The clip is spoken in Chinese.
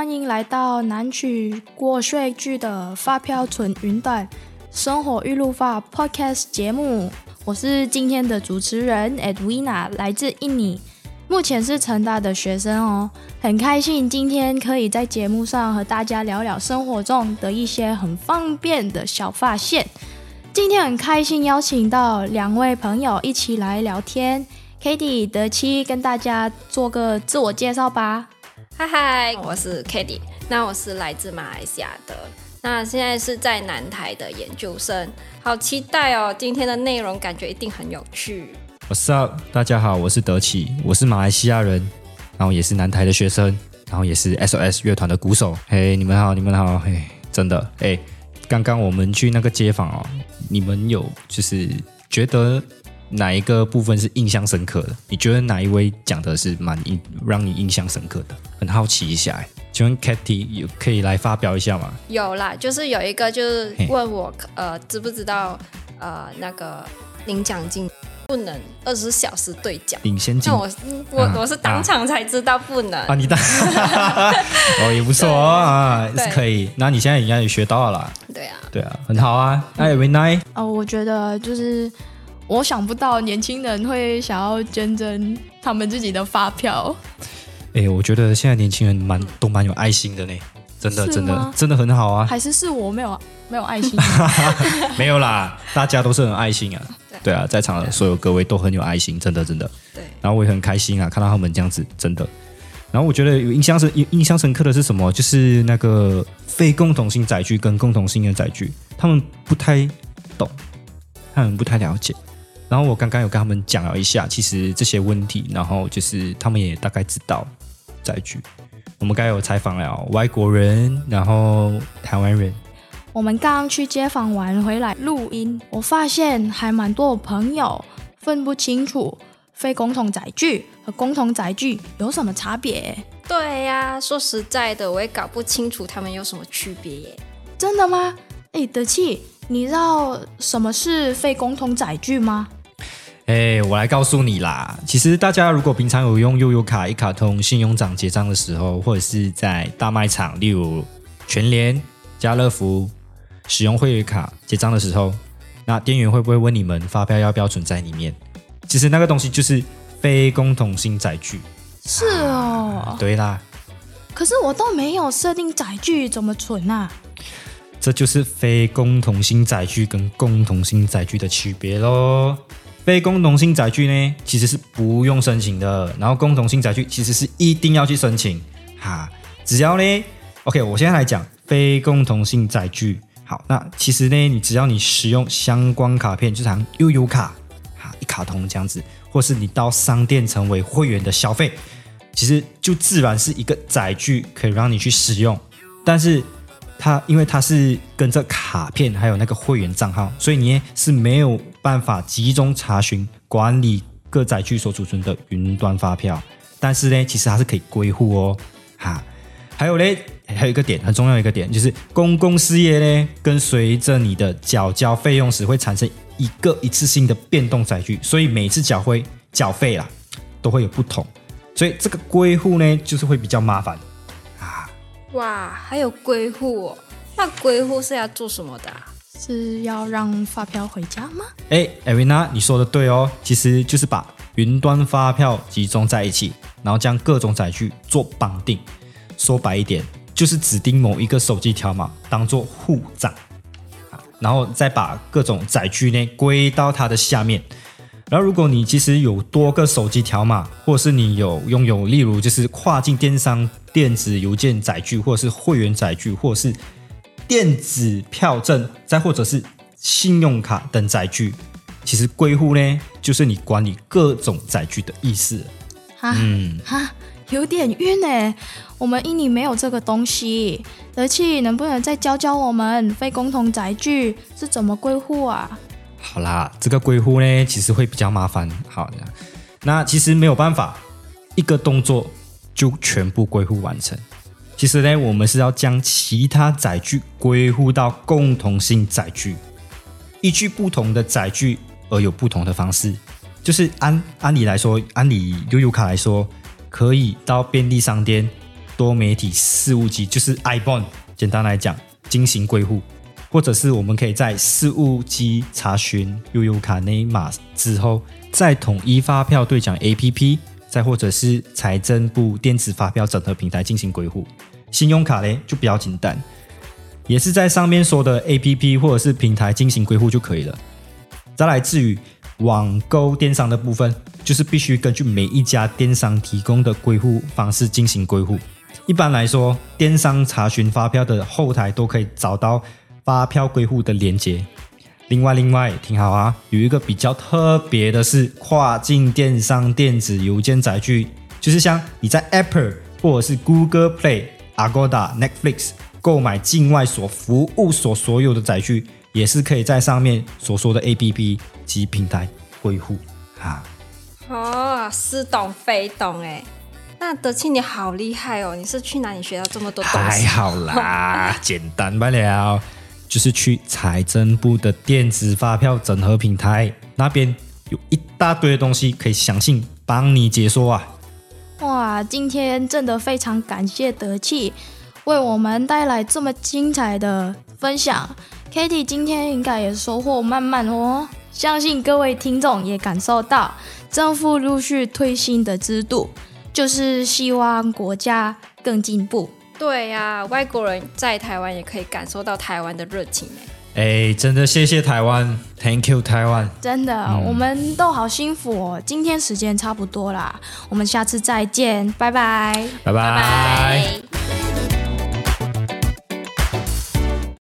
欢迎来到南区国税局的发票存云端生活预录法 Podcast 节目。我是今天的主持人 Edwina，来自印尼，目前是成大的学生哦。很开心今天可以在节目上和大家聊聊生活中的一些很方便的小发现。今天很开心邀请到两位朋友一起来聊天。Katie 德七跟大家做个自我介绍吧。嗨嗨，我是 Katie，那我是来自马来西亚的，那现在是在南台的研究生，好期待哦！今天的内容感觉一定很有趣。What's up？大家好，我是德启，我是马来西亚人，然后也是南台的学生，然后也是 SOS 乐团的鼓手。嘿，你们好，你们好，嘿，真的，哎，刚刚我们去那个街访哦，你们有就是觉得？哪一个部分是印象深刻的？你觉得哪一位讲的是蛮印让你印象深刻的？很好奇一下，哎，请问 Katie 有可以来发表一下吗？有啦，就是有一个就是问我呃知不知道呃那个领奖金不能二十四小时对奖，领先金。那我我、啊、我是当场才知道不能啊，你当 哦也不错啊，是可以。那你现在应该也学到了啦。对啊，对啊，很好啊。哎，very nice。哦，我觉得就是。我想不到年轻人会想要捐赠他们自己的发票。哎、欸，我觉得现在年轻人蛮都蛮有爱心的呢，真的真的真的很好啊。还是是我没有没有爱心？没有啦，大家都是很爱心啊。对，啊，在场的所有各位都很有爱心，真的真的。对。然后我也很开心啊，看到他们这样子，真的。然后我觉得有印象深印象深刻的是什么？就是那个非共同性载具跟共同性的载具，他们不太懂，他们不太了解。然后我刚刚有跟他们讲了一下，其实这些问题，然后就是他们也大概知道载具。我们刚有采访了外国人，然后台湾人。我们刚刚去街访完回来录音，我发现还蛮多朋友分不清楚非共同载具和共同载具有什么差别。对呀，说实在的，我也搞不清楚他们有什么区别耶。真的吗？哎，德气，你知道什么是非共同载具吗？哎，我来告诉你啦。其实大家如果平常有用悠游卡一卡通信用长结账的时候，或者是在大卖场，例如全联、家乐福使用会员卡结账的时候，那店员会不会问你们发票要不要存在里面？其实那个东西就是非共同性载具。是哦。啊，对啦。可是我都没有设定载具怎么存啊？这就是非共同性载具跟共同性载具的区别喽。非共同性载具呢，其实是不用申请的。然后共同性载具其实是一定要去申请。哈，只要呢，OK，我现在来讲非共同性载具。好，那其实呢，你只要你使用相关卡片，就像悠游卡，哈，一卡通这样子，或是你到商店成为会员的消费，其实就自然是一个载具，可以让你去使用。但是它因为它是跟着卡片还有那个会员账号，所以你呢是没有办法集中查询管理各载具所储存的云端发票。但是呢，其实它是可以归户哦。哈，还有呢，还有一个点很重要一个点，就是公共事业呢，跟随着你的缴交费用时会产生一个一次性的变动载具，所以每次缴费缴费啦都会有不同，所以这个归户呢就是会比较麻烦。哇，还有归户哦？那归户是要做什么的啊？是要让发票回家吗？哎，艾维娜，你说的对哦，其实就是把云端发票集中在一起，然后将各种载具做绑定。说白一点，就是指定某一个手机条码当做户账，然后再把各种载具呢归到它的下面。然后，如果你其实有多个手机条码，或者是你有拥有，例如就是跨境电商电子邮件载具，或者是会员载具，或者是电子票证，再或者是信用卡等载具，其实归户呢，就是你管理各种载具的意思。哈嗯，哈，有点晕呢。我们印尼没有这个东西。德气，能不能再教教我们非共同载具是怎么归户啊？好啦，这个归户呢，其实会比较麻烦。好，那其实没有办法，一个动作就全部归户完成。其实呢，我们是要将其他载具归户到共同性载具，依据不同的载具而有不同的方式。就是按按理来说，按理悠游卡来说，可以到便利商店多媒体事务机，就是 iBond，简单来讲进行归户，或者是我们可以在事务机查询悠游卡内码之后，再统一发票兑奖 APP，再或者是财政部电子发票整合平台进行归户。信用卡嘞就比较简单，也是在上面说的 APP 或者是平台进行归户就可以了。再来至于网购电商的部分，就是必须根据每一家电商提供的归户方式进行归户。一般来说，电商查询发票的后台都可以找到发票归户的连接。另外，另外听好啊，有一个比较特别的是跨境电商电子邮件载具，就是像你在 Apple 或者是 Google Play、Agoda、Netflix 购买境外所服务所所有的载具，也是可以在上面所说的 APP 及平台归户啊。哦，似懂非懂哎，那德庆你好厉害哦！你是去哪里学到这么多东西？还好啦，简单不了，就是去财政部的电子发票整合平台那边有一大堆的东西可以详细帮你解说啊！哇，今天真的非常感谢德气为我们带来这么精彩的分享。Katie 今天应该也收获满满哦，相信各位听众也感受到。政府陆续推新的制度，就是希望国家更进步。对呀、啊，外国人在台湾也可以感受到台湾的热情哎，真的谢谢台湾，Thank you 台湾。真的，嗯、我们都好幸福哦。今天时间差不多啦，我们下次再见，拜拜，拜拜。拜拜。